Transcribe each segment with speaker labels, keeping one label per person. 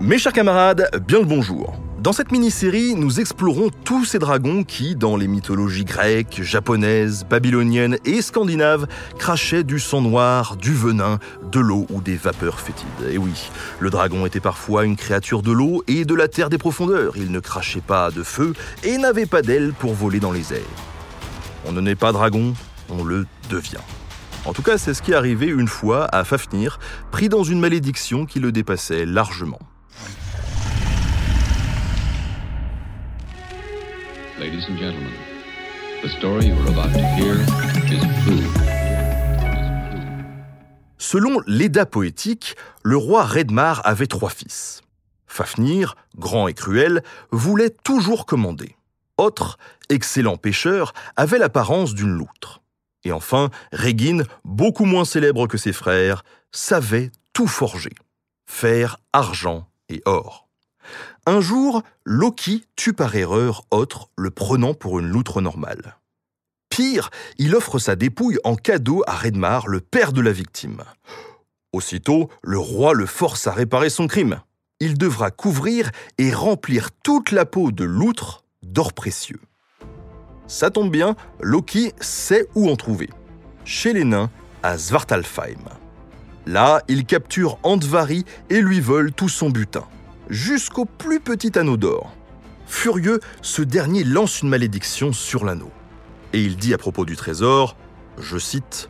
Speaker 1: Mes chers camarades, bien le bonjour. Dans cette mini-série, nous explorons tous ces dragons qui, dans les mythologies grecques, japonaises, babyloniennes et scandinaves, crachaient du sang noir, du venin, de l'eau ou des vapeurs fétides. Et oui, le dragon était parfois une créature de l'eau et de la terre des profondeurs. Il ne crachait pas de feu et n'avait pas d'ailes pour voler dans les airs. On ne naît pas dragon, on le devient. En tout cas, c'est ce qui est arrivé une fois à Fafnir, pris dans une malédiction qui le dépassait largement.
Speaker 2: Ladies and gentlemen, the story you are about to hear is.
Speaker 1: Selon l'Eda poétique, le roi Redmar avait trois fils. Fafnir, grand et cruel, voulait toujours commander. Autre, excellent pêcheur, avait l'apparence d'une loutre. Et enfin, Régine, beaucoup moins célèbre que ses frères, savait tout forger. Fer, argent et or. Un jour, Loki tue par erreur Autre, le prenant pour une loutre normale. Pire, il offre sa dépouille en cadeau à Redmar, le père de la victime. Aussitôt, le roi le force à réparer son crime. Il devra couvrir et remplir toute la peau de loutre d'or précieux. Ça tombe bien, Loki sait où en trouver. Chez les nains, à Svartalfheim. Là, il capture Andvari et lui vole tout son butin jusqu'au plus petit anneau d'or. Furieux, ce dernier lance une malédiction sur l'anneau. Et il dit à propos du trésor, je cite,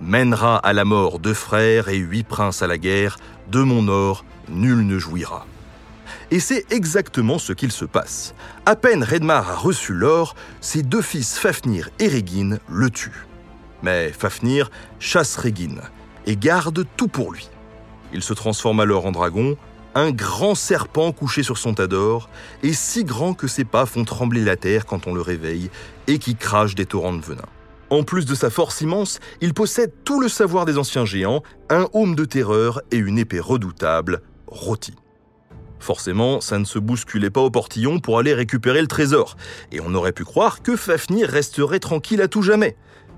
Speaker 1: Mènera à la mort deux frères et huit princes à la guerre, de mon or, nul ne jouira. Et c'est exactement ce qu'il se passe. À peine Redmar a reçu l'or, ses deux fils Fafnir et Régine le tuent. Mais Fafnir chasse Régine et garde tout pour lui. Il se transforme alors en dragon, un grand serpent couché sur son tas d'or, et si grand que ses pas font trembler la terre quand on le réveille, et qui crache des torrents de venin. En plus de sa force immense, il possède tout le savoir des anciens géants, un haume de terreur et une épée redoutable, rôtie. Forcément, ça ne se bousculait pas au portillon pour aller récupérer le trésor, et on aurait pu croire que Fafnir resterait tranquille à tout jamais.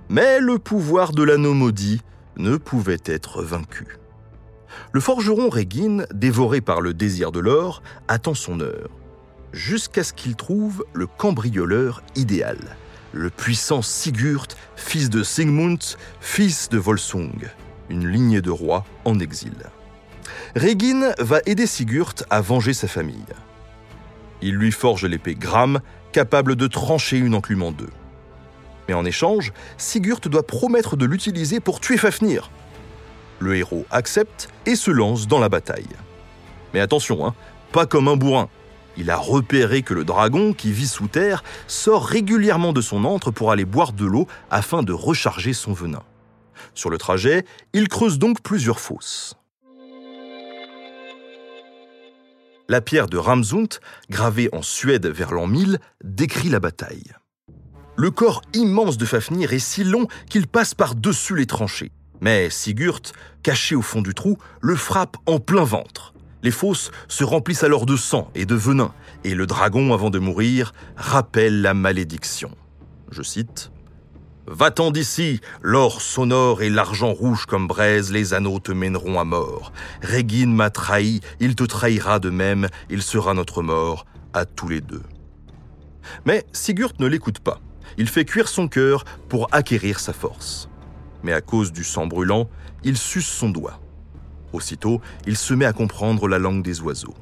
Speaker 1: Mais le pouvoir de l'anneau maudit ne pouvait être vaincu. Le forgeron Régine, dévoré par le désir de l'or, attend son heure, jusqu'à ce qu'il trouve le cambrioleur idéal, le puissant Sigurd, fils de Sigmund, fils de Volsung, une lignée de rois en exil. Régine va aider Sigurd à venger sa famille. Il lui forge l'épée Gram, capable de trancher une enclume en deux. Mais en échange, Sigurd doit promettre de l'utiliser pour tuer Fafnir, le héros accepte et se lance dans la bataille. Mais attention, hein, pas comme un bourrin. Il a repéré que le dragon, qui vit sous terre, sort régulièrement de son antre pour aller boire de l'eau afin de recharger son venin. Sur le trajet, il creuse donc plusieurs fosses. La pierre de Ramsund, gravée en Suède vers l'an 1000, décrit la bataille. Le corps immense de Fafnir est si long qu'il passe par-dessus les tranchées. Mais Sigurd, caché au fond du trou, le frappe en plein ventre. Les fosses se remplissent alors de sang et de venin, et le dragon, avant de mourir, rappelle la malédiction. Je cite Va-t'en d'ici, l'or sonore et l'argent rouge comme braise, les anneaux te mèneront à mort. Régine m'a trahi, il te trahira de même, il sera notre mort, à tous les deux. Mais Sigurd ne l'écoute pas. Il fait cuire son cœur pour acquérir sa force mais à cause du sang brûlant, il suce son doigt. Aussitôt, il se met à comprendre la langue des oiseaux.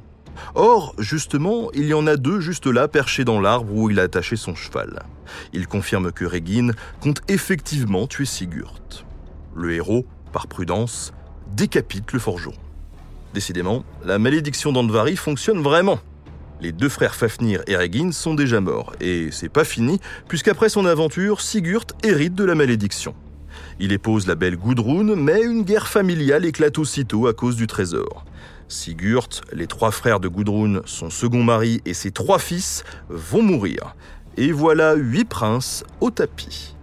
Speaker 1: Or, justement, il y en a deux juste là, perchés dans l'arbre où il a attaché son cheval. Il confirme que Régine compte effectivement tuer Sigurd. Le héros, par prudence, décapite le forgeron. Décidément, la malédiction d'Andvari fonctionne vraiment. Les deux frères Fafnir et Régine sont déjà morts, et c'est pas fini, puisqu'après son aventure, Sigurd hérite de la malédiction. Il épouse la belle Gudrun, mais une guerre familiale éclate aussitôt à cause du trésor. Sigurd, les trois frères de Gudrun, son second mari et ses trois fils vont mourir. Et voilà huit princes au tapis.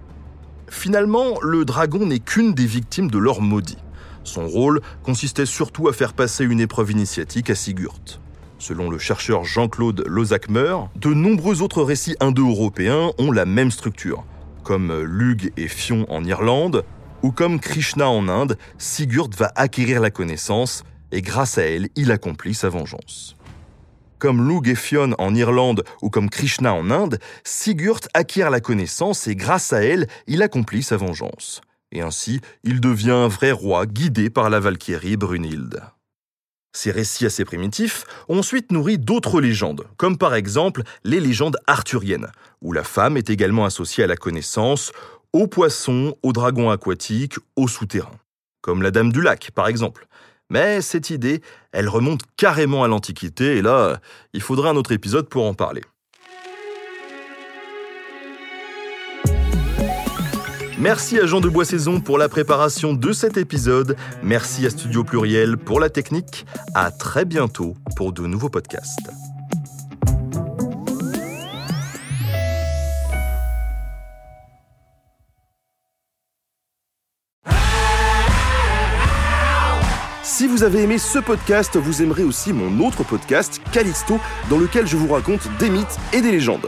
Speaker 1: Finalement, le dragon n'est qu'une des victimes de leur maudit. Son rôle consistait surtout à faire passer une épreuve initiatique à Sigurd. Selon le chercheur Jean-Claude Lozacmer, de nombreux autres récits indo-européens ont la même structure, comme Lug et Fion en Irlande, ou comme Krishna en Inde, Sigurd va acquérir la connaissance et grâce à elle, il accomplit sa vengeance. Comme Lug et Fionn en Irlande ou comme Krishna en Inde, Sigurd acquiert la connaissance et grâce à elle, il accomplit sa vengeance. Et ainsi, il devient un vrai roi guidé par la Valkyrie Brunhilde. Ces récits assez primitifs ont ensuite nourri d'autres légendes, comme par exemple les légendes arthuriennes, où la femme est également associée à la connaissance, aux poissons, aux dragons aquatiques, aux souterrains. Comme la Dame du Lac, par exemple. Mais cette idée, elle remonte carrément à l'Antiquité, et là, il faudrait un autre épisode pour en parler. Merci à Jean de Boissaison pour la préparation de cet épisode. Merci à Studio Pluriel pour la technique. À très bientôt pour de nouveaux podcasts. Si vous avez aimé ce podcast, vous aimerez aussi mon autre podcast, Callisto, dans lequel je vous raconte des mythes et des légendes.